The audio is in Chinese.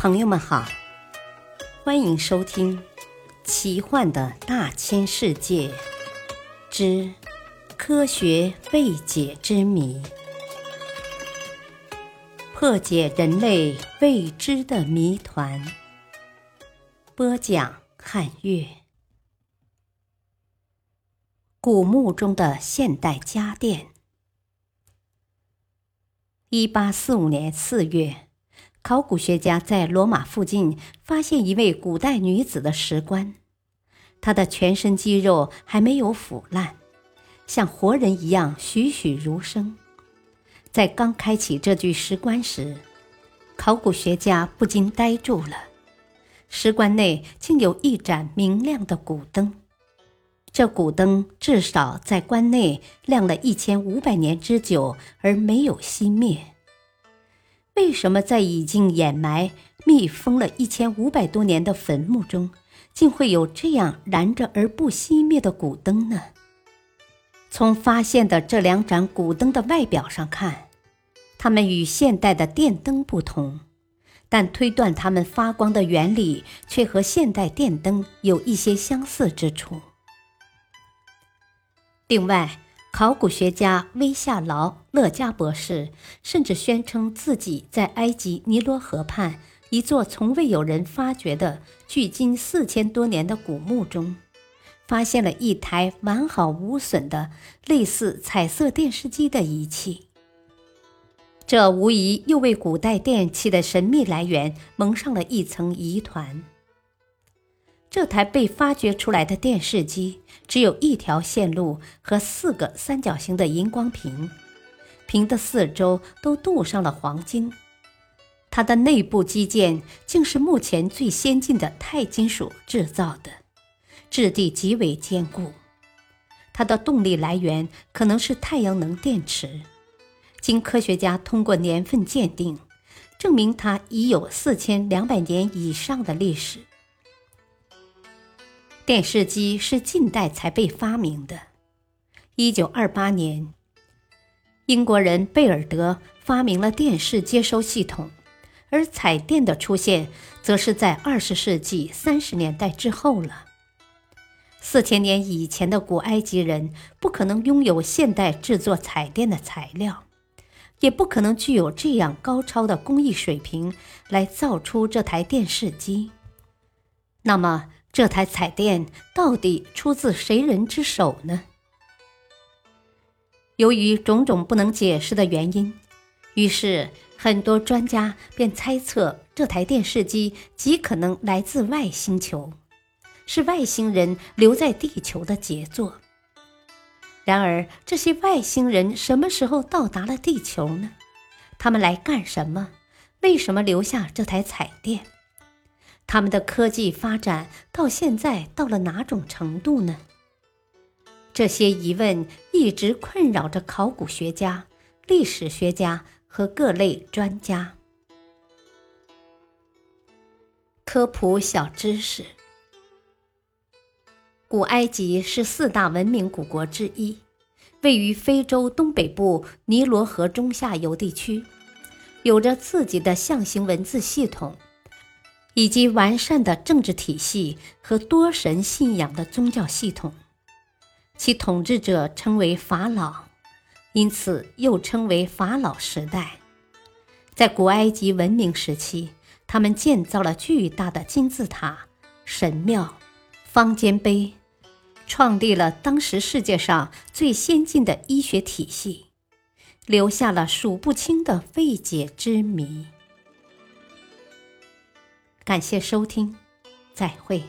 朋友们好，欢迎收听《奇幻的大千世界之科学未解之谜》，破解人类未知的谜团。播讲：汉月。古墓中的现代家电。一八四五年四月。考古学家在罗马附近发现一位古代女子的石棺，她的全身肌肉还没有腐烂，像活人一样栩栩如生。在刚开启这具石棺时，考古学家不禁呆住了。石棺内竟有一盏明亮的古灯，这古灯至少在棺内亮了一千五百年之久，而没有熄灭。为什么在已经掩埋、密封了一千五百多年的坟墓中，竟会有这样燃着而不熄灭的古灯呢？从发现的这两盏古灯的外表上看，它们与现代的电灯不同，但推断它们发光的原理却和现代电灯有一些相似之处。另外，考古学家威夏劳·勒加博士甚至宣称自己在埃及尼罗河畔一座从未有人发掘的距今四千多年的古墓中，发现了一台完好无损的类似彩色电视机的仪器。这无疑又为古代电器的神秘来源蒙上了一层疑团。这台被发掘出来的电视机只有一条线路和四个三角形的荧光屏，屏的四周都镀上了黄金。它的内部基件竟是目前最先进的钛金属制造的，质地极为坚固。它的动力来源可能是太阳能电池。经科学家通过年份鉴定，证明它已有四千两百年以上的历史。电视机是近代才被发明的。一九二八年，英国人贝尔德发明了电视接收系统，而彩电的出现则是在二十世纪三十年代之后了。四千年以前的古埃及人不可能拥有现代制作彩电的材料，也不可能具有这样高超的工艺水平来造出这台电视机。那么，这台彩电到底出自谁人之手呢？由于种种不能解释的原因，于是很多专家便猜测这台电视机极可能来自外星球，是外星人留在地球的杰作。然而，这些外星人什么时候到达了地球呢？他们来干什么？为什么留下这台彩电？他们的科技发展到现在到了哪种程度呢？这些疑问一直困扰着考古学家、历史学家和各类专家。科普小知识：古埃及是四大文明古国之一，位于非洲东北部尼罗河中下游地区，有着自己的象形文字系统。以及完善的政治体系和多神信仰的宗教系统，其统治者称为法老，因此又称为法老时代。在古埃及文明时期，他们建造了巨大的金字塔、神庙、方尖碑，创立了当时世界上最先进的医学体系，留下了数不清的未解之谜。感谢收听，再会。